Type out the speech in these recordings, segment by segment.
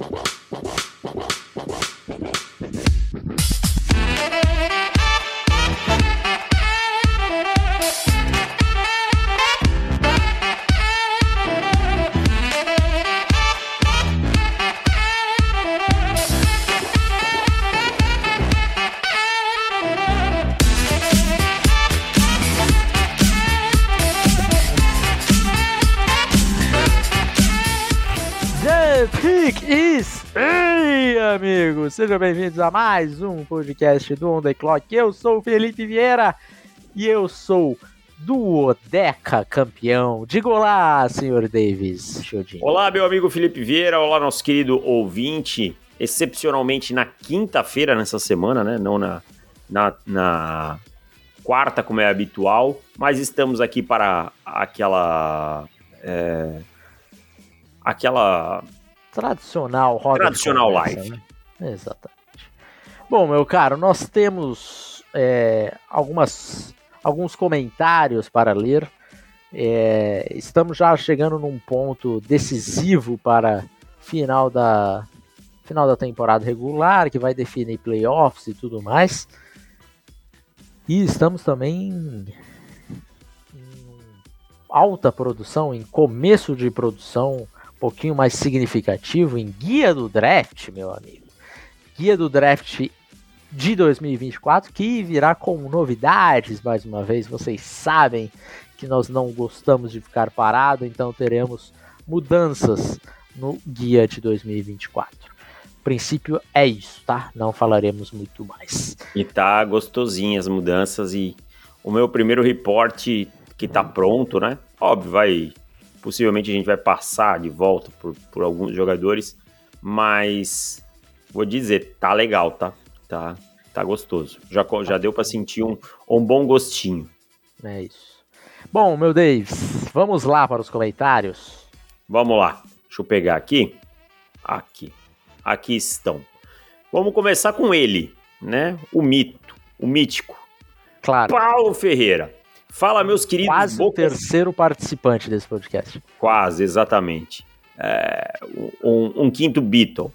The amigos! Sejam bem-vindos a mais um podcast do On The Clock. Eu sou o Felipe Vieira e eu sou do Odeca campeão. Diga olá, senhor Davis Chodinho. Olá, meu amigo Felipe Vieira, olá, nosso querido ouvinte. Excepcionalmente na quinta-feira nessa semana, né? Não na, na, na quarta, como é habitual, mas estamos aqui para aquela. é, aquela Tradicional roda Tradicional conversa, live. né? Exatamente. Bom, meu caro, nós temos é, algumas, alguns comentários para ler. É, estamos já chegando num ponto decisivo para final da final da temporada regular, que vai definir playoffs e tudo mais. E estamos também em alta produção, em começo de produção um pouquinho mais significativo, em guia do draft, meu amigo. Guia do draft de 2024 que virá com novidades mais uma vez. Vocês sabem que nós não gostamos de ficar parado, então teremos mudanças no guia de 2024. O princípio é isso, tá? Não falaremos muito mais. E tá gostosinha as mudanças e o meu primeiro reporte que tá pronto, né? Óbvio, vai. Possivelmente a gente vai passar de volta por, por alguns jogadores, mas vou dizer, tá legal, tá? Tá, tá gostoso. Já, já deu pra sentir um, um bom gostinho. É isso. Bom, meu Davis, vamos lá para os comentários. Vamos lá. Deixa eu pegar aqui. Aqui. Aqui estão. Vamos começar com ele, né? O mito, o mítico. Claro, Paulo Ferreira. Fala, meus queridos quase o bocas terceiro participante desse podcast. Quase, exatamente. É, um, um quinto Beatle.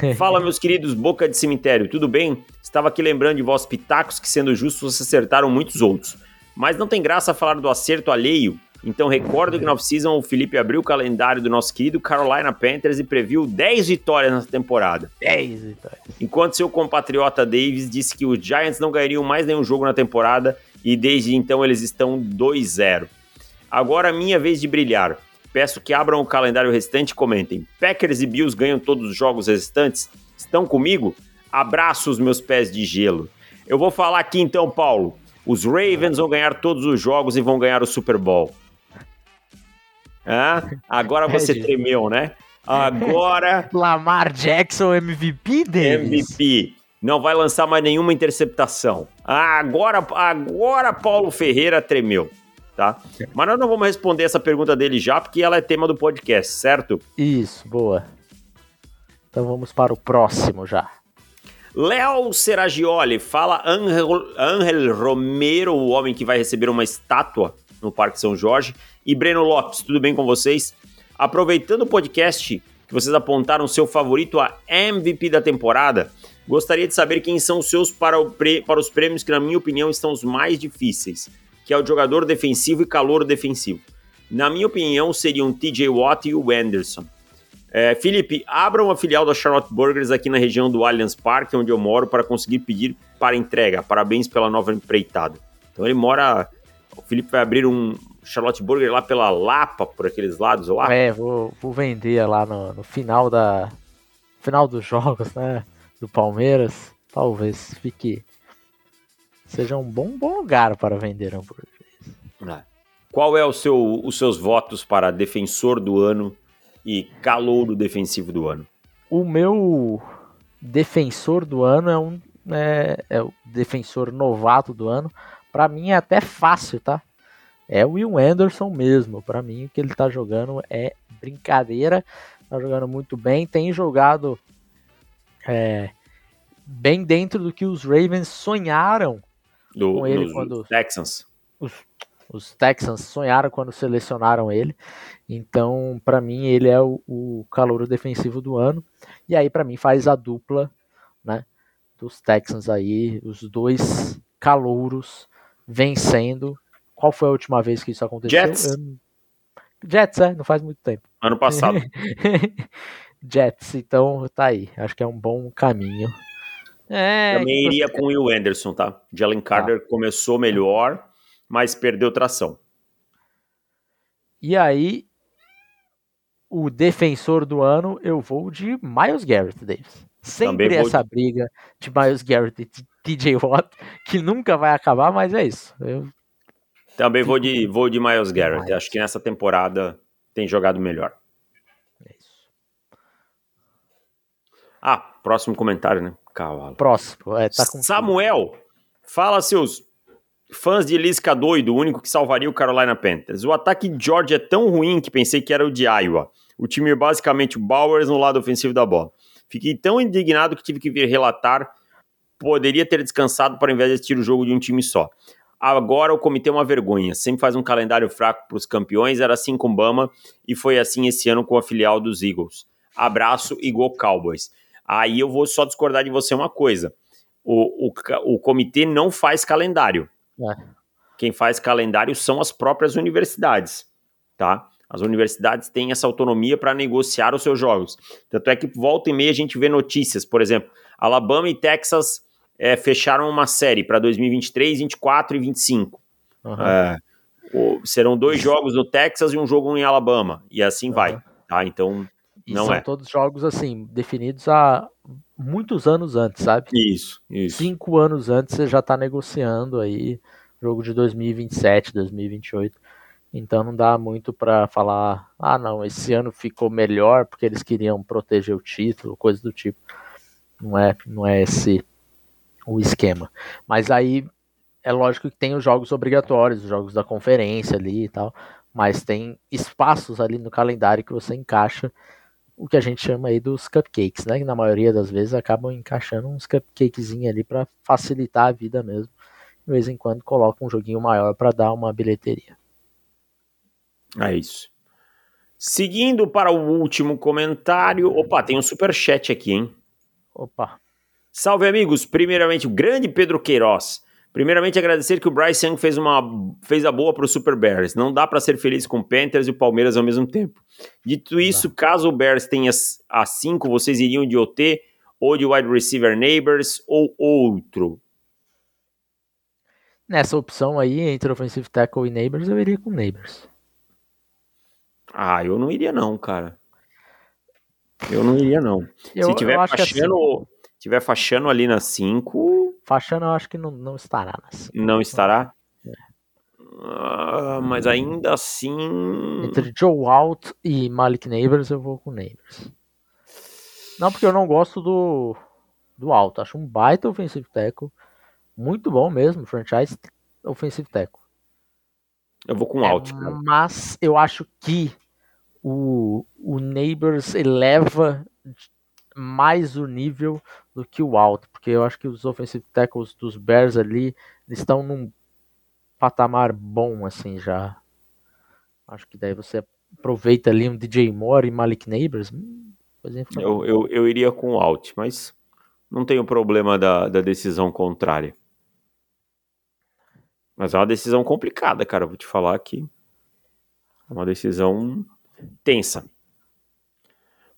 Fala, meus queridos Boca de Cemitério, tudo bem? Estava aqui lembrando de vós pitacos que, sendo justos, vocês acertaram muitos outros. Mas não tem graça falar do acerto alheio. Então recordo que na off-season o Felipe abriu o calendário do nosso querido Carolina Panthers e previu 10 vitórias nessa temporada. 10 vitórias. Enquanto seu compatriota Davis disse que os Giants não ganhariam mais nenhum jogo na temporada e desde então eles estão 2-0. Agora minha vez de brilhar. Peço que abram o calendário restante e comentem. Packers e Bills ganham todos os jogos restantes? Estão comigo? Abraços, meus pés de gelo. Eu vou falar aqui então, Paulo. Os Ravens vão ganhar todos os jogos e vão ganhar o Super Bowl. Ah, agora você tremeu, né? Agora Lamar Jackson MVP Davis. MVP. Não vai lançar mais nenhuma interceptação. Ah, agora, agora Paulo Ferreira tremeu, tá? Mas nós não vamos responder essa pergunta dele já, porque ela é tema do podcast, certo? Isso, boa. Então vamos para o próximo já. Léo Seragioli fala Angel, Angel Romero, o homem que vai receber uma estátua no Parque São Jorge. E Breno Lopes, tudo bem com vocês? Aproveitando o podcast que vocês apontaram seu favorito a MVP da temporada, gostaria de saber quem são os seus para, o para os prêmios que, na minha opinião, estão os mais difíceis, que é o jogador defensivo e calor defensivo. Na minha opinião, seriam TJ Watt e o Anderson. É, Felipe, abra uma filial da Charlotte Burgers aqui na região do Allianz Parque, onde eu moro, para conseguir pedir para entrega. Parabéns pela nova empreitada. Então ele mora. O Felipe vai abrir um Charlotte Burger lá pela Lapa, por aqueles lados lá. É, vou, vou vender lá no, no final da final dos jogos, né? Do Palmeiras. Talvez fique seja um bom, bom lugar para vender hambúrguer. É. Qual é o seu, os seus votos para defensor do ano e calouro defensivo do ano? O meu defensor do ano é um é, é o defensor novato do ano. Pra mim é até fácil, tá? É o Will Anderson mesmo. Pra mim o que ele tá jogando é brincadeira. Tá jogando muito bem. Tem jogado é, bem dentro do que os Ravens sonharam Do, Com ele quando- Texans. Os Texans sonharam quando selecionaram ele. Então, para mim, ele é o, o calor defensivo do ano. E aí, para mim, faz a dupla, né? Dos Texans aí, os dois calouros vencendo. Qual foi a última vez que isso aconteceu? Jets. Jets, é, não faz muito tempo. Ano passado. Jets, então tá aí. Acho que é um bom caminho. É, Também iria com o Will Anderson, tá? Jalen Carter tá. começou melhor, mas perdeu tração. E aí, o defensor do ano, eu vou de Miles Garrett, Davis. Sempre essa de... briga de Miles Garrett e TJ Watt, que nunca vai acabar, mas é isso. Eu... Também vou de, vou de Miles Garrett. Miles. Acho que nessa temporada tem jogado melhor. É isso. Ah, próximo comentário, né? Cavalo. Próximo. É, tá Samuel, fala seus fãs de Lisca doido, o único que salvaria o Carolina Panthers. O ataque de George é tão ruim que pensei que era o de Iowa. O time é basicamente o Bowers no lado ofensivo da bola. Fiquei tão indignado que tive que vir relatar. Poderia ter descansado para invés de assistir o jogo de um time só. Agora o comitê é uma vergonha. Sempre faz um calendário fraco para os campeões. Era assim com Bama e foi assim esse ano com a filial dos Eagles. Abraço e Go Cowboys. Aí eu vou só discordar de você uma coisa. O, o, o comitê não faz calendário. É. Quem faz calendário são as próprias universidades, tá? As universidades têm essa autonomia para negociar os seus jogos. Tanto é que volta e meia a gente vê notícias, por exemplo, Alabama e Texas é, fecharam uma série para 2023, 24 e 25. Uhum. É, serão dois jogos no Texas e um jogo em Alabama, e assim uhum. vai. Tá? Então, e não são é. todos jogos assim, definidos há muitos anos antes, sabe? Isso, isso. Cinco anos antes você já está negociando aí jogo de 2027, 2028. Então não dá muito para falar, ah não, esse ano ficou melhor porque eles queriam proteger o título, coisa do tipo. Não é, não é esse o esquema. Mas aí é lógico que tem os jogos obrigatórios, os jogos da conferência ali e tal, mas tem espaços ali no calendário que você encaixa o que a gente chama aí dos cupcakes, né? Que na maioria das vezes acabam encaixando uns cupcakezinhos ali para facilitar a vida mesmo. De vez em quando coloca um joguinho maior para dar uma bilheteria. É isso. Seguindo para o último comentário. Opa, tem um super chat aqui, hein? Opa. Salve, amigos. Primeiramente, o grande Pedro Queiroz. Primeiramente, agradecer que o Bryce Young fez, uma, fez a boa para o Super Bears. Não dá para ser feliz com o Panthers e o Palmeiras ao mesmo tempo. Dito isso, caso o Bears tenha a 5, vocês iriam de OT ou de wide receiver neighbors ou outro? Nessa opção aí, entre offensive tackle e neighbors, eu iria com neighbors. Ah, eu não iria não, cara. Eu não iria não. Eu, Se tiver fachando, assim, tiver fachando ali na 5, Fachano eu acho que não, não estará na 5. Não estará? É. Ah, mas ainda assim. Entre Joe Alt e Malik Neighbors, eu vou com Neighbors. Não, porque eu não gosto do, do Alt. Acho um baita offensive tackle. Muito bom mesmo, franchise offensive tackle. Eu vou com o Alt. É, mas eu acho que o, o Neighbors eleva mais o nível do que o alto, porque eu acho que os offensive tackles dos Bears ali estão num patamar bom assim já. Acho que daí você aproveita ali um DJ Moore e Malik Neighbors. Hum, eu, eu, eu iria com o alt, mas não tenho problema da, da decisão contrária. Mas é uma decisão complicada, cara. Vou te falar aqui. É uma decisão tensa.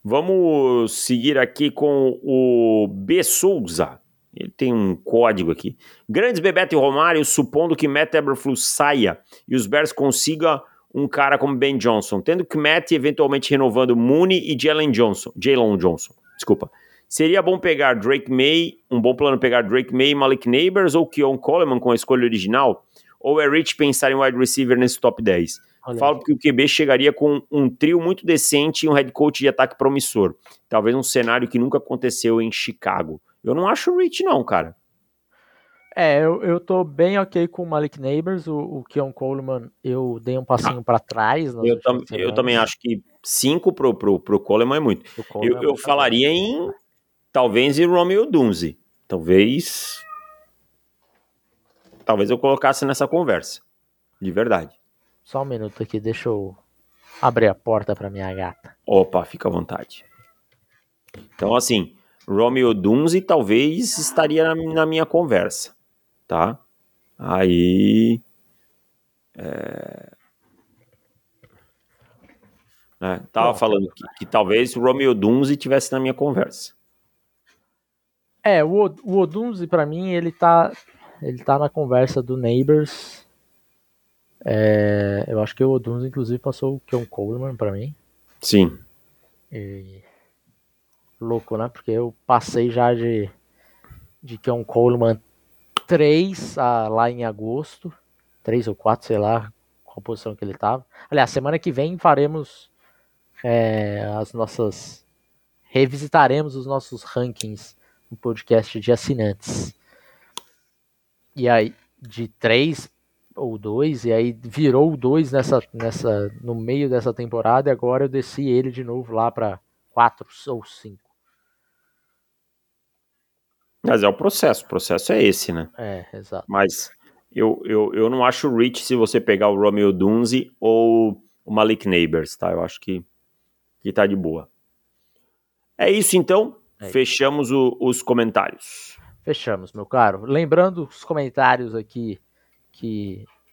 Vamos seguir aqui com o B. Souza. Ele tem um código aqui. Grandes Bebeto e Romário, supondo que Matt Eberflus saia e os Bears consiga um cara como Ben Johnson, tendo que Matt eventualmente renovando Mooney e Jalen Johnson, Jalen Johnson, desculpa. Seria bom pegar Drake May, um bom plano pegar Drake May, Malik Neighbors ou Keon Coleman com a escolha original? Ou é Rich pensar em wide receiver nesse top 10? Olha Falo que o QB chegaria com um trio muito decente e um head coach de ataque promissor. Talvez um cenário que nunca aconteceu em Chicago. Eu não acho Rich, não, cara. É, eu, eu tô bem ok com o Malik Neighbors. O, o Keon Coleman, eu dei um passinho ah, para trás. Eu, tam, eu também acho que 5 pro, pro, pro Coleman é muito. Coleman eu, eu é falaria em talvez em Romeo Dunze. Talvez. Talvez eu colocasse nessa conversa. De verdade. Só um minuto aqui, deixa eu abrir a porta para minha gata. Opa, fica à vontade. Então, assim, Romeo Dunze talvez estaria na, na minha conversa, tá? Aí. É... É, tava falando que, que, talvez o Romeo Dunze tivesse na minha conversa. É, o, o Odunze, para mim, ele tá, ele tá na conversa do Neighbors. É, eu acho que o Odunze, inclusive, passou o Keon Coleman para mim. Sim. E... Louco, né? Porque eu passei já de, de Keon Coleman 3 a, lá em agosto. 3 ou 4, sei lá qual posição que ele tava. Aliás, semana que vem faremos é, as nossas. Revisitaremos os nossos rankings no podcast de assinantes. E aí, de 3 ou 2, e aí virou 2 nessa, nessa, no meio dessa temporada, e agora eu desci ele de novo lá para 4 ou 5. Mas é o processo, o processo é esse, né? É, exato. Mas eu, eu, eu não acho rich se você pegar o Romeo Dunze ou o Malik Neighbors, tá? Eu acho que, que tá de boa. É isso então. É Fechamos o, os comentários. Fechamos, meu caro. Lembrando os comentários aqui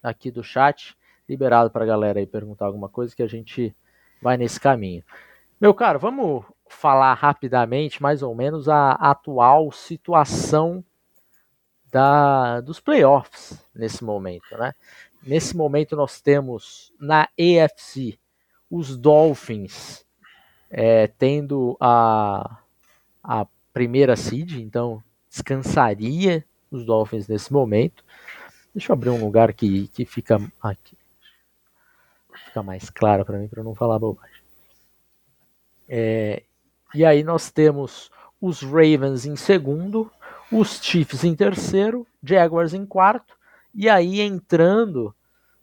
aqui do chat, liberado para a galera aí perguntar alguma coisa que a gente vai nesse caminho. Meu caro, vamos falar rapidamente, mais ou menos, a atual situação da, dos playoffs nesse momento, né? Nesse momento nós temos na AFC os Dolphins é, tendo a, a primeira seed, então descansaria os Dolphins nesse momento. Deixa eu abrir um lugar que, que fica aqui. Fica mais claro para mim, para não falar bobagem. É, e aí nós temos os Ravens em segundo, os Chiefs em terceiro, Jaguars em quarto, e aí entrando,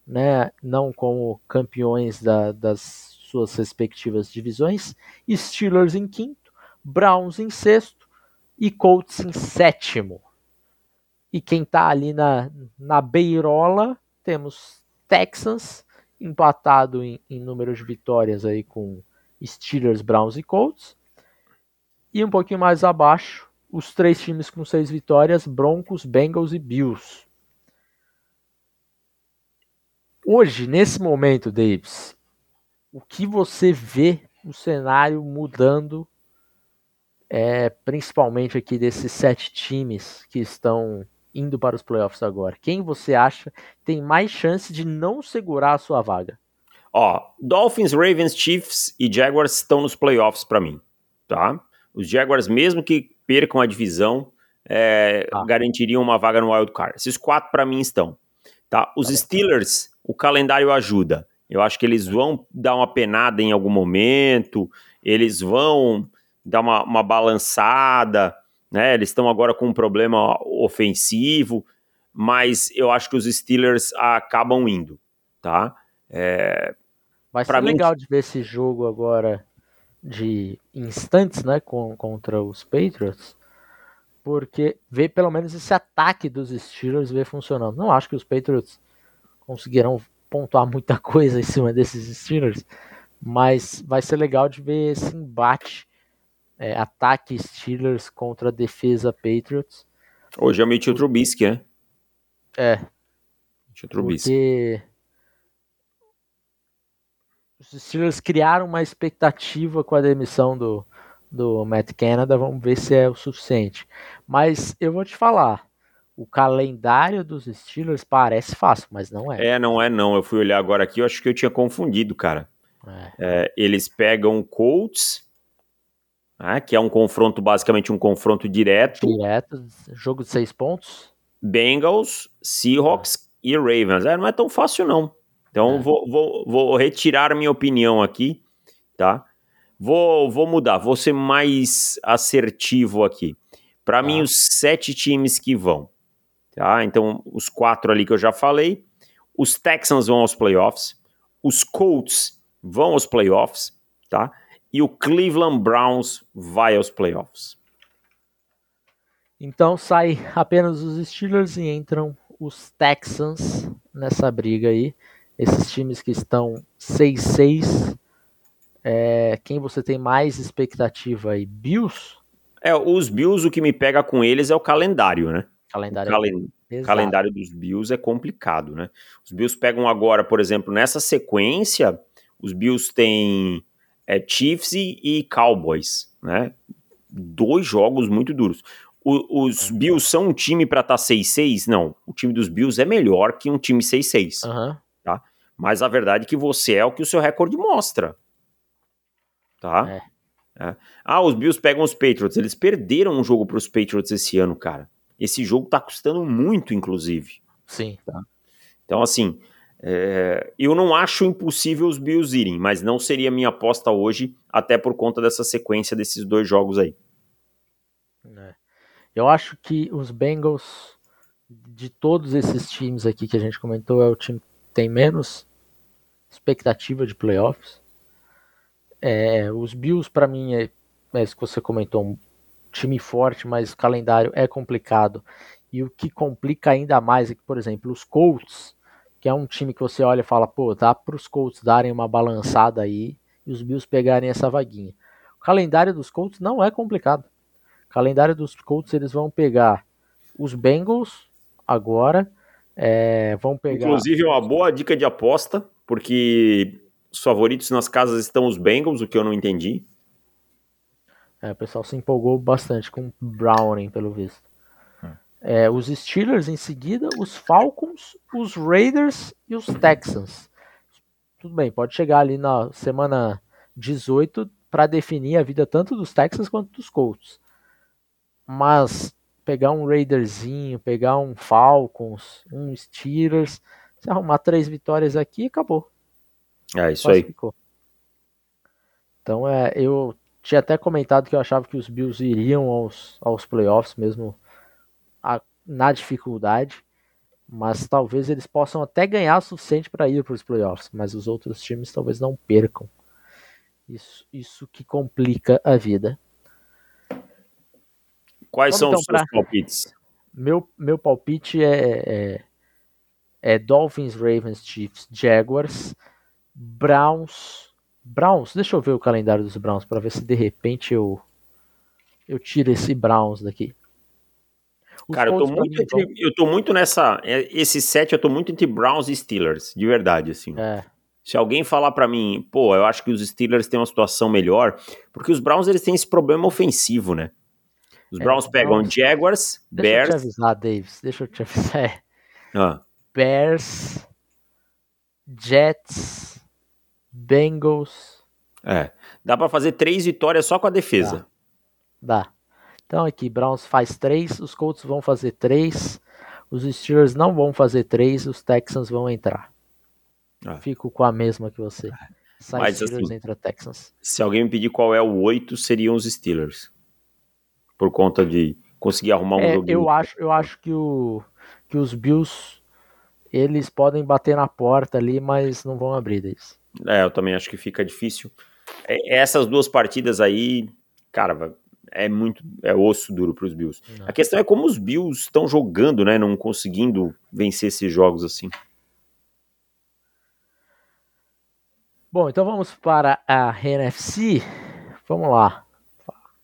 né, não como campeões da, das suas respectivas divisões, Steelers em quinto, Browns em sexto e Colts em sétimo. E quem está ali na, na beirola, temos Texans empatado em, em número de vitórias aí com Steelers, Browns e Colts. E um pouquinho mais abaixo, os três times com seis vitórias: Broncos, Bengals e Bills. Hoje, nesse momento, Davis, o que você vê o cenário mudando, é, principalmente aqui desses sete times que estão indo para os playoffs agora? Quem você acha tem mais chance de não segurar a sua vaga? Ó, Dolphins, Ravens, Chiefs e Jaguars estão nos playoffs para mim, tá? Os Jaguars, mesmo que percam a divisão, é, ah. garantiriam uma vaga no wild card. Esses quatro para mim estão, tá? Os tá Steelers, o calendário ajuda. Eu acho que eles vão dar uma penada em algum momento, eles vão dar uma, uma balançada, né? Eles estão agora com um problema ofensivo, mas eu acho que os Steelers acabam indo, tá? É, Vai ser mim... legal de ver esse jogo agora de instantes, né, com, contra os Patriots, porque ver pelo menos esse ataque dos Steelers ver funcionando. Não acho que os Patriots conseguirão pontuar muita coisa em cima desses Steelers, mas vai ser legal de ver esse embate é, ataque Steelers contra defesa Patriots. Hoje é o Mitchell Trubisky, né? É. Mitchell Trubisky. Porque os Steelers criaram uma expectativa com a demissão do, do Matt Canada, vamos ver se é o suficiente. Mas eu vou te falar, o calendário dos Steelers parece fácil, mas não é. É, não é não. Eu fui olhar agora aqui, eu acho que eu tinha confundido, cara. É. É, eles pegam Colts, né, que é um confronto, basicamente um confronto direto. Direto, jogo de seis pontos. Bengals, Seahawks é. e Ravens. É, não é tão fácil, não. Então, é. vou, vou, vou retirar minha opinião aqui, tá? Vou, vou mudar, vou ser mais assertivo aqui. Para tá. mim, os sete times que vão, tá? Então, os quatro ali que eu já falei. Os Texans vão aos playoffs. Os Colts vão aos playoffs, tá? E o Cleveland Browns vai aos playoffs. Então sai apenas os Steelers e entram os Texans nessa briga aí. Esses times que estão 6-6. É, quem você tem mais expectativa aí? Bills? É, os Bills, o que me pega com eles é o calendário, né? Calendário. O calen é... calendário dos Bills é complicado, né? Os Bills pegam agora, por exemplo, nessa sequência, os Bills têm é, Chiefs e, Cowboys, né? Dois jogos muito duros. O, os uhum. Bills são um time para estar tá 6-6? Não. O time dos Bills é melhor que um time 6-6. Uhum. Tá? Mas a verdade é que você é o que o seu recorde mostra. Tá? É. É. Ah, os Bills pegam os Patriots. Eles perderam um jogo para os Patriots esse ano, cara. Esse jogo tá custando muito, inclusive. Sim. Tá? Então, assim, é, eu não acho impossível os Bills irem, mas não seria minha aposta hoje, até por conta dessa sequência desses dois jogos aí. É. Eu acho que os Bengals, de todos esses times aqui que a gente comentou, é o time que tem menos expectativa de playoffs. É, os Bills, para mim, é, é isso que você comentou, um time forte, mas o calendário é complicado. E o que complica ainda mais é que, por exemplo, os Colts, que é um time que você olha e fala, pô, dá para os Colts darem uma balançada aí e os Bills pegarem essa vaguinha. O calendário dos Colts não é complicado calendário dos Colts, eles vão pegar os Bengals agora, é, vão pegar... Inclusive, uma boa dica de aposta, porque os favoritos nas casas estão os Bengals, o que eu não entendi. É, o pessoal se empolgou bastante com o Browning, pelo visto. É, os Steelers em seguida, os Falcons, os Raiders e os Texans. Tudo bem, pode chegar ali na semana 18 para definir a vida tanto dos Texans quanto dos Colts. Mas pegar um Raiderzinho, pegar um Falcons, um Steelers, se arrumar três vitórias aqui, acabou. É isso aí. Ficou. Então é, eu tinha até comentado que eu achava que os Bills iriam aos, aos playoffs mesmo na dificuldade, mas talvez eles possam até ganhar o suficiente para ir para os playoffs, mas os outros times talvez não percam. Isso, isso que complica a vida. Quais Vamos são então os seus palpites? Meu, meu palpite é, é, é, Dolphins, Ravens, Chiefs, Jaguars, Browns. Browns, deixa eu ver o calendário dos Browns para ver se de repente eu eu tiro esse Browns daqui. Os Cara, eu tô, muito entre, eu tô muito nessa. É, esse set eu tô muito entre Browns e Steelers, de verdade, assim. É. Se alguém falar para mim, pô, eu acho que os Steelers têm uma situação melhor, porque os Browns eles têm esse problema ofensivo, né? Os é, Browns pegam Browns... Jaguars, deixa Bears. Deixa eu te avisar, Davis. Deixa eu te avisar. Ah. Bears, Jets, Bengals. É. Dá para fazer três vitórias só com a defesa. Dá. Dá. Então aqui, Browns faz três, os Colts vão fazer três, os Steelers não vão fazer três, os Texans vão entrar. Ah. Fico com a mesma que você. Sai Mas, Steelers assim, entra Texans. Se alguém me pedir qual é o oito, seriam os Steelers por conta de conseguir arrumar um é, joguinho. Eu acho, eu acho que, o, que os Bills eles podem bater na porta ali, mas não vão abrir isso. É, eu também acho que fica difícil. É, essas duas partidas aí, cara, é muito é osso duro para os Bills. Não. A questão é como os Bills estão jogando, né, não conseguindo vencer esses jogos assim. Bom, então vamos para a NFC. Vamos lá.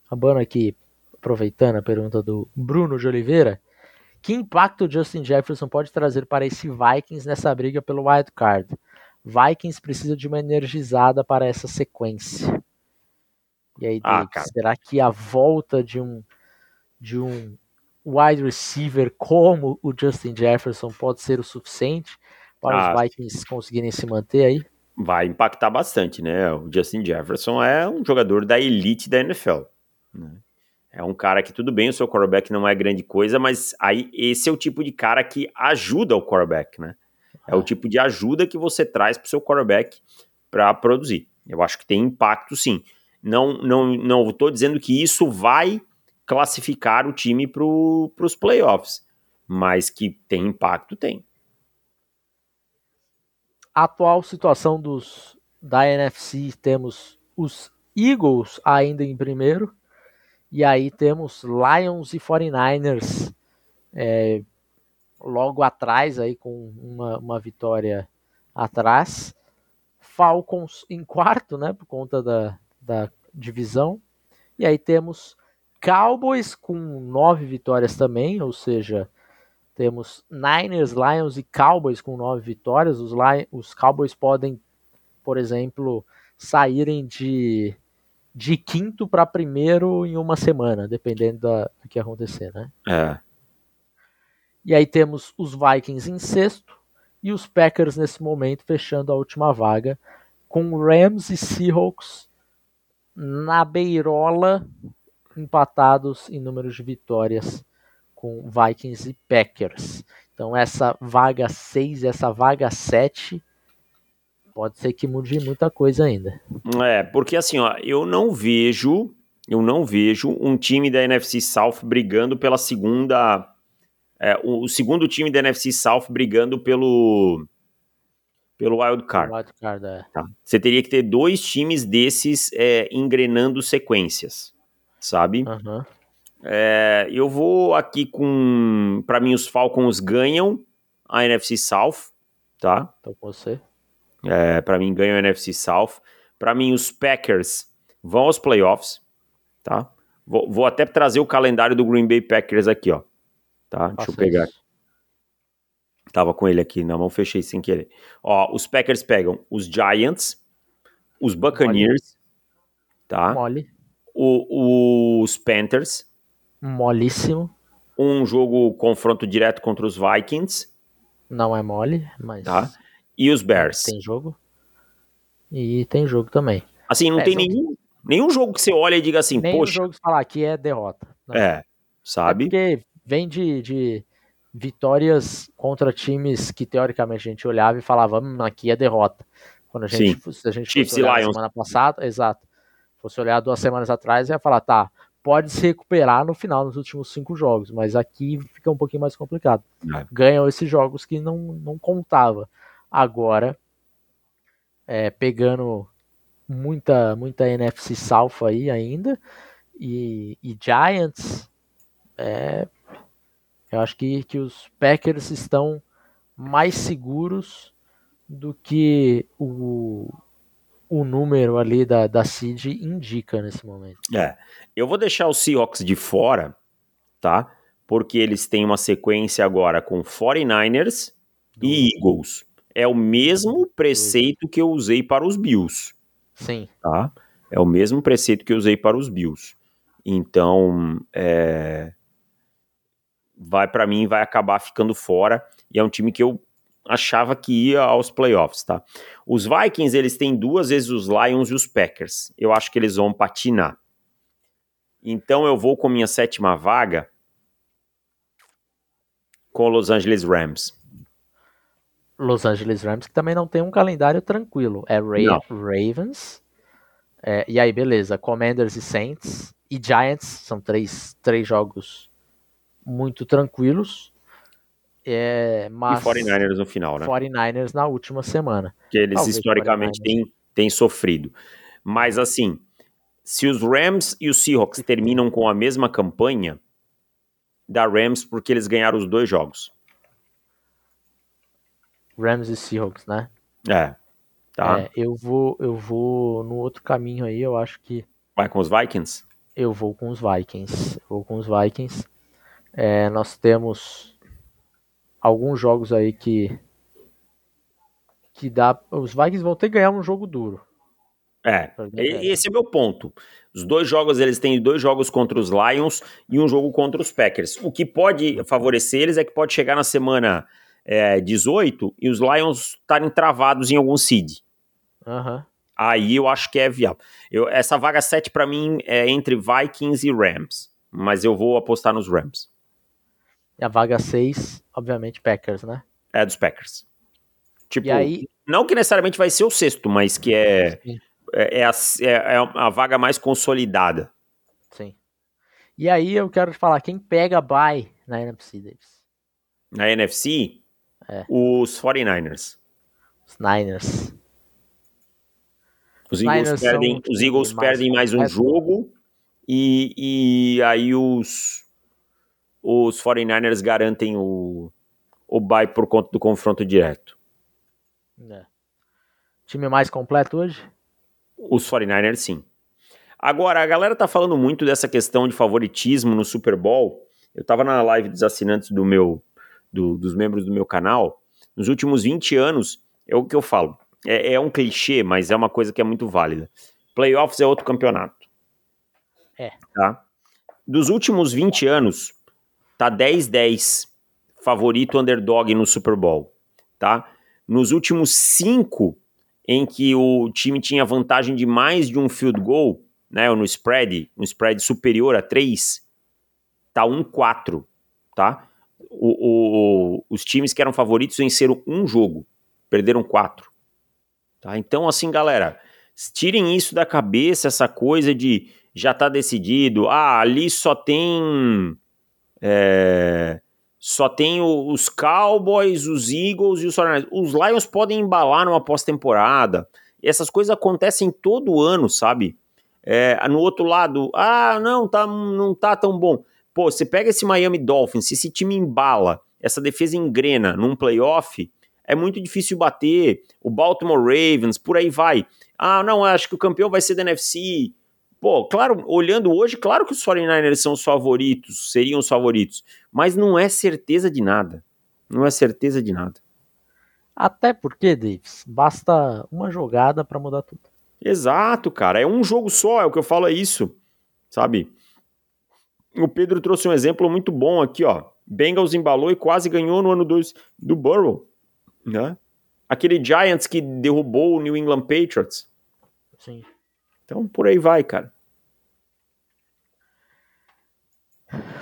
Acabando aqui aproveitando a pergunta do Bruno de Oliveira, que impacto o Justin Jefferson pode trazer para esse Vikings nessa briga pelo wild card? Vikings precisa de uma energizada para essa sequência. E aí, ah, será que a volta de um de um wide receiver como o Justin Jefferson pode ser o suficiente para ah, os Vikings conseguirem se manter aí? Vai impactar bastante, né? O Justin Jefferson é um jogador da elite da NFL. Né? É um cara que tudo bem, o seu quarterback não é grande coisa, mas aí esse é o tipo de cara que ajuda o quarterback, né? É o tipo de ajuda que você traz para o seu quarterback para produzir. Eu acho que tem impacto sim. Não não não estou dizendo que isso vai classificar o time para os playoffs, mas que tem impacto, tem. atual situação dos da NFC, temos os Eagles ainda em primeiro, e aí temos Lions e 49ers é, logo atrás, aí com uma, uma vitória atrás. Falcons em quarto, né, por conta da, da divisão. E aí temos Cowboys com nove vitórias também, ou seja, temos Niners, Lions e Cowboys com nove vitórias. Os, Lions, os Cowboys podem, por exemplo, saírem de, de quinto para primeiro em uma semana, dependendo da, do que acontecer, né? É. E aí temos os Vikings em sexto e os Packers nesse momento fechando a última vaga, com Rams e Seahawks na beirola, empatados em número de vitórias com Vikings e Packers. Então essa vaga 6 e essa vaga 7 pode ser que mude muita coisa ainda. É, porque assim, ó, eu não vejo, eu não vejo um time da NFC South brigando pela segunda é, o, o, segundo time da NFC South brigando pelo pelo wild card. Wild card é. tá. Você teria que ter dois times desses é, engrenando sequências, sabe? Uhum. É, eu vou aqui com, para mim os Falcons ganham a NFC South, tá? Tô com você. É, para mim ganham a NFC South. Para mim os Packers vão aos playoffs, tá? Vou, vou, até trazer o calendário do Green Bay Packers aqui, ó. Tá? Deixa eu pegar. Isso. Tava com ele aqui na mão, fechei sem querer. Ó, os Packers pegam os Giants, os Buccaneers, Mole. tá? Mole. O, os Panthers. Molíssimo. Um jogo confronto direto contra os Vikings. Não é mole, mas. Tá. E os Bears. Tem jogo. E tem jogo também. Assim, não é, tem nenhum, nenhum jogo que você olha e diga assim, nenhum poxa. jogo que falar aqui é derrota. Né? É, sabe? É porque vem de, de vitórias contra times que teoricamente a gente olhava e falava, hum, aqui é derrota. Quando a gente, Sim. se a gente Chiefs fosse olhar Lions. semana passada, exato. Fosse olhar duas semanas atrás, ia falar, tá, pode se recuperar no final, nos últimos cinco jogos, mas aqui fica um pouquinho mais complicado. É. Ganham esses jogos que não, não contava. Agora, é, pegando muita, muita NFC South aí ainda, e, e Giants, é, eu acho que, que os Packers estão mais seguros do que o, o número ali da, da seed indica nesse momento. É, eu vou deixar os Seahawks de fora, tá? Porque eles têm uma sequência agora com 49ers e Eagles. É o mesmo preceito que eu usei para os Bills. Sim. Tá? É o mesmo preceito que eu usei para os Bills. Então, é... vai para mim, vai acabar ficando fora. E é um time que eu achava que ia aos playoffs, tá? Os Vikings, eles têm duas vezes os Lions e os Packers. Eu acho que eles vão patinar. Então eu vou com minha sétima vaga com Los Angeles Rams. Los Angeles Rams, que também não tem um calendário tranquilo. É Ra Não. Ravens. é, e aí, beleza. Commanders e Saints. E Giants. São três, três jogos muito tranquilos. É, mas E 49ers no final, né? 49ers na última semana. que eles Talvez historicamente 49ers. têm, têm sofrido. Mas assim, se os Rams e os Seahawks terminam com a mesma campanha, dá Rams porque eles ganharam os dois jogos. Rams e Seahawks, né? É. Tá? É, eu vou eu vou no outro caminho aí, eu acho que Vai com os Vikings? eu vou com os Vikings. Vou com os Vikings. É, nós temos alguns jogos aí que que dá. Os Vikings vão ter que ganhar um jogo duro. É. Esse é meu ponto. Os dois jogos, eles têm dois jogos contra os Lions e um jogo contra os Packers. O que pode favorecer eles é que pode chegar na semana é, 18 e os Lions estarem travados em algum seed. Aham. Aí eu acho que é viável. Eu, essa vaga 7 pra mim é entre Vikings e Rams, mas eu vou apostar nos Rams. E a vaga 6, obviamente, Packers, né? É dos Packers. Tipo, E aí. não que necessariamente vai ser o sexto, mas que é, é, é a, é a vaga mais consolidada. sim. E aí eu quero te falar, quem pega bye na NFC Davis? Na NFC, É. os 49ers. Os Niners. Os Niners Eagles são perdem, os Eagles mais perdem mais um completo. jogo e, e aí os, os 49ers garantem o, ou bye por conta do confronto direto? É. Time mais completo hoje? Os 49ers, sim. Agora, a galera tá falando muito dessa questão de favoritismo no Super Bowl. Eu tava na live dos assinantes do meu, do, dos membros do meu canal. Nos últimos 20 anos, é o que eu falo. É, é um clichê, mas é uma coisa que é muito válida. Playoffs é outro campeonato. É. Tá? Dos últimos 20 anos, tá 10-10 favorito underdog no Super Bowl, tá? Nos últimos cinco em que o time tinha vantagem de mais de um field goal, né, ou no spread, um spread superior a 3, tá 1-4, tá? O, o, os times que eram favoritos venceram um jogo, perderam quatro. Tá? Então, assim, galera, tirem isso da cabeça, essa coisa de já tá decidido, ah, ali só tem. É, só tem os Cowboys, os Eagles e os 49 Os Lions podem embalar numa pós-temporada. Essas coisas acontecem todo ano, sabe? É, no outro lado, ah, não, tá, não tá tão bom. Pô, você pega esse Miami Dolphins, se esse time embala, essa defesa engrena num playoff, é muito difícil bater. O Baltimore Ravens, por aí vai. Ah, não, acho que o campeão vai ser da NFC. Pô, claro, olhando hoje, claro que os 49ers são os favoritos, seriam os favoritos, mas não é certeza de nada. Não é certeza de nada. Até porque, Davis, basta uma jogada para mudar tudo. Exato, cara. É um jogo só, é o que eu falo, é isso. Sabe? O Pedro trouxe um exemplo muito bom aqui, ó. Bengals embalou e quase ganhou no ano 2 do Burrow, né? Aquele Giants que derrubou o New England Patriots. Sim. Então, por aí vai, cara.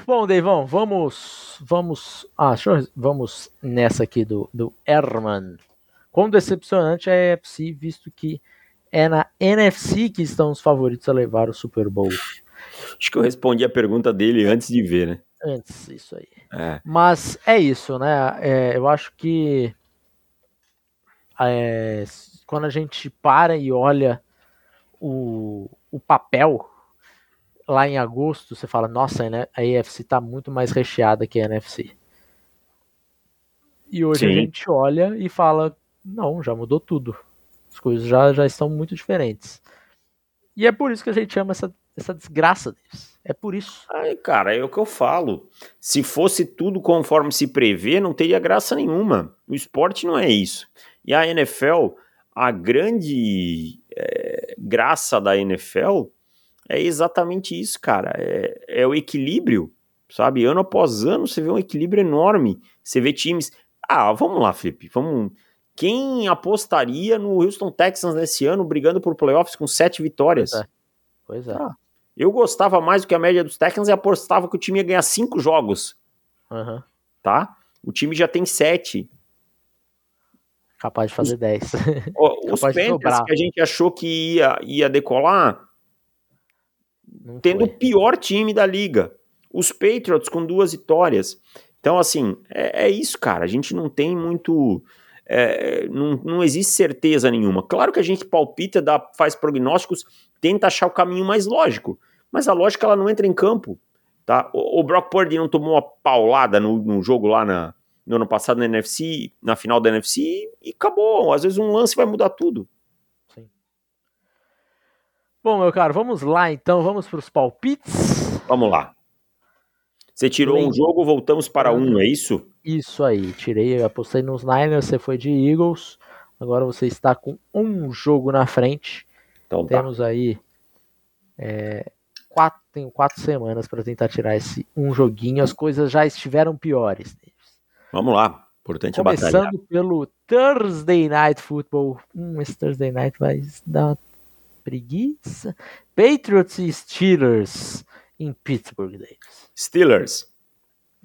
Bom, Deivão, vamos, vamos, ah, eu, vamos nessa aqui do, do Herman. Quão decepcionante é a EFC, visto que é na NFC que estão os favoritos a levar o Super Bowl. Acho que eu respondi a pergunta dele antes de ver, né? Antes, isso aí. É. Mas é isso, né? É, eu acho que é, quando a gente para e olha o, o papel lá em agosto, você fala, nossa, né, a EFC está muito mais recheada que a NFC. E hoje Sim. a gente olha e fala, não, já mudou tudo. As coisas já, já estão muito diferentes. E é por isso que a gente chama essa, essa desgraça deles. É por isso. Ai, cara, é o que eu falo. Se fosse tudo conforme se prevê, não teria graça nenhuma. O esporte não é isso. E a NFL, a grande graça da NFL é exatamente isso, cara. É, é o equilíbrio, sabe? Ano após ano você vê um equilíbrio enorme. Você vê times. Ah, vamos lá, Felipe. Vamos. Quem apostaria no Houston Texans nesse ano brigando por playoffs com sete vitórias? Pois é. Pois é. Ah, eu gostava mais do que a média dos Texans e apostava que o time ia ganhar cinco jogos. Uhum. Tá? O time já tem sete. Capaz de fazer 10. os Panthers que a gente achou que ia, ia decolar, Não tendo foi. o pior time da liga. Os Patriots com duas vitórias. Então, assim, é, é isso, cara. A gente não tem muito. É, não, não existe certeza nenhuma. Claro que a gente palpita, dá, faz prognósticos, tenta achar o caminho mais lógico. Mas a lógica ela não entra em campo. Tá? O, o Brock Purdy não tomou uma paulada no, no jogo lá na, no ano passado na NFC, na final da NFC, e acabou. Às vezes um lance vai mudar tudo. Sim. Bom, meu caro, vamos lá então, vamos para os palpites. Vamos lá. Você tirou um jogo, voltamos para um, é isso? Isso aí, tirei, apostei nos Niners, você foi de Eagles. Agora você está com um jogo na frente. Então tá. Temos aí é, quatro, tenho quatro semanas para tentar tirar esse um joguinho. As coisas já estiveram piores. Vamos lá. Importante Começando a batalha. pelo Thursday Night Football. Hum, esse Thursday Night vai dar uma preguiça. Patriots e Steelers em Pittsburgh, Davis. Steelers.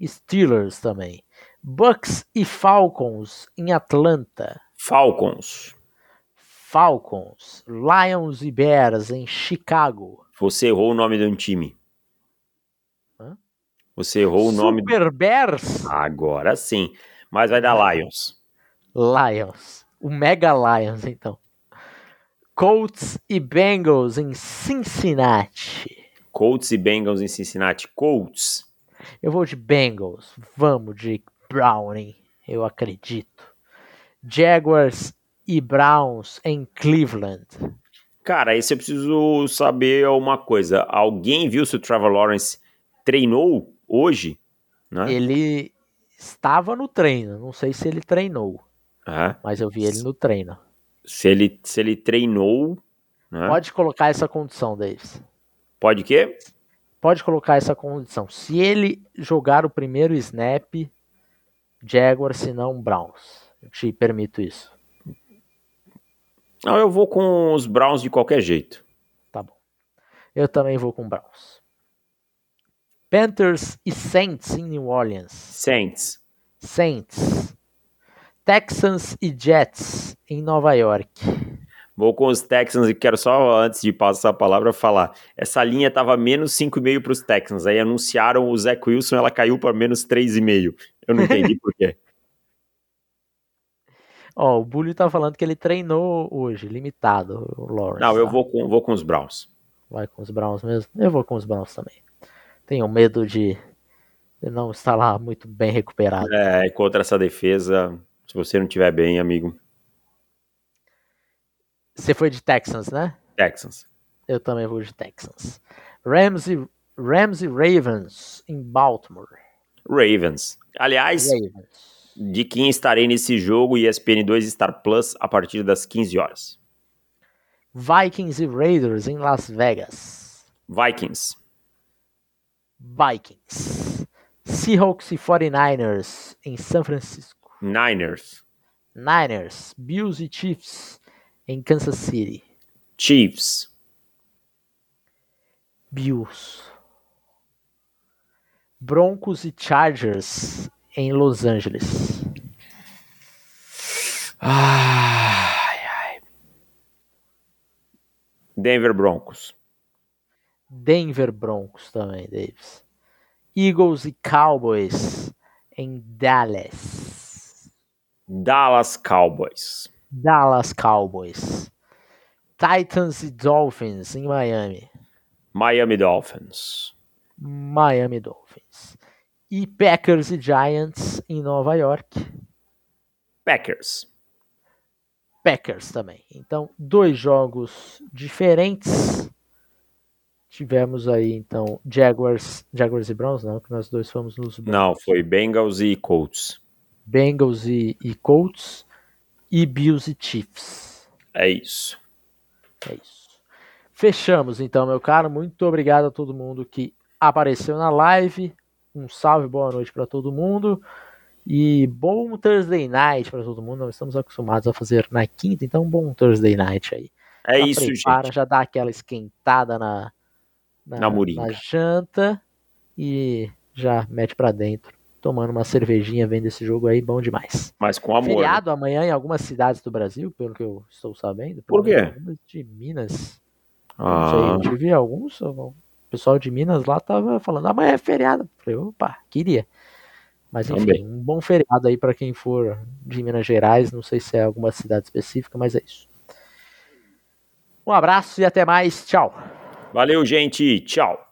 Steelers também. Bucks e Falcons em Atlanta. Falcons. Falcons. Lions e Bears em Chicago. Você errou o nome de um time. Você errou o nome. Super Bears? Agora sim. Mas vai dar Lions. Lions. O Mega Lions, então. Colts e Bengals em Cincinnati. Colts e Bengals em Cincinnati. Colts. Eu vou de Bengals. Vamos de Browning. eu acredito. Jaguars e Browns em Cleveland. Cara, esse eu preciso saber uma coisa. Alguém viu se o Trevor Lawrence treinou hoje? Né? Ele estava no treino, não sei se ele treinou, É. mas eu vi ele no treino. Se ele, se ele treinou. Né? Pode colocar essa condição, Davis. Pode quê? Pode colocar essa condição. Se ele jogar o primeiro snap, Jaguars, se não Browns. Eu te permito isso. Não, eu vou com os Browns de qualquer jeito. Tá bom. Eu também vou com Browns. Panthers e Saints em New Orleans. Saints. Saints. Texans e Jets em Nova York. Vou com os Texans e quero só, antes de passar a palavra, falar. Essa linha tava menos 5,5 para os Texans. Aí anunciaram o Zach Wilson, ela caiu para menos 3,5. Eu não entendi por quê. Ó, o Bully tá falando que ele treinou hoje, limitado, o Lawrence. Não, eu tá? vou com, vou com os Browns. Vai com os Browns mesmo? Eu vou com os Browns também. Tenho medo de não estar lá muito bem recuperado. É, contra essa defesa, se você não estiver bem, amigo, Você foi de Texans, né? Texans. Eu também vou de Texans. Rams e, Rams e Ravens em Baltimore. Ravens. Aliás, Ravens. de quem estarei nesse jogo, ESPN 2 Star Plus, a partir das 15 horas. Vikings e Raiders em Las Vegas. Vikings. Vikings. Seahawks e 49ers em São Francisco. Niners. Niners. Bills e Chiefs em Kansas City. Chiefs. Bills. Broncos e Chargers em Los Angeles. Ai, ai. Denver Broncos. Denver Broncos também, Davis. Eagles e Cowboys em Dallas. Dallas Cowboys. Dallas Cowboys. Titans e Dolphins em Miami. Miami Dolphins. Miami Dolphins. E Packers e Giants em Nova York. Packers. Packers também. Então, dois jogos diferentes. Tivemos aí, então, Jaguars, Jaguars e Browns, não, que nós dois fomos nos Não, foi Bengals e Colts. Bengals e, e Colts e Bills e Chiefs. É isso. É isso. Fechamos então, meu caro. Muito obrigado a todo mundo que apareceu na live. Um salve, boa noite para todo mundo. E bom Thursday night para todo mundo. Nós estamos acostumados a fazer na quinta, então bom Thursday night aí. É Já isso, prepara, gente. Já dá aquela esquentada na, na, Na na janta e já mete para dentro. Tomando uma cervejinha vendo esse jogo aí, bom demais. Mas com amor. né? Feriado amanhã em algumas cidades do Brasil, pelo que eu estou sabendo. Por quê? algumas De Minas. Não Ah, sei, eu tive alguns. O pessoal de Minas lá tava falando, amanhã é feriado. Eu Falei, opa, queria. Mas enfim, Também. um bom feriado aí para quem for de Minas Gerais. Não sei se é alguma cidade específica, mas é isso. Um abraço e até mais. Tchau. Valeu, gente. Tchau.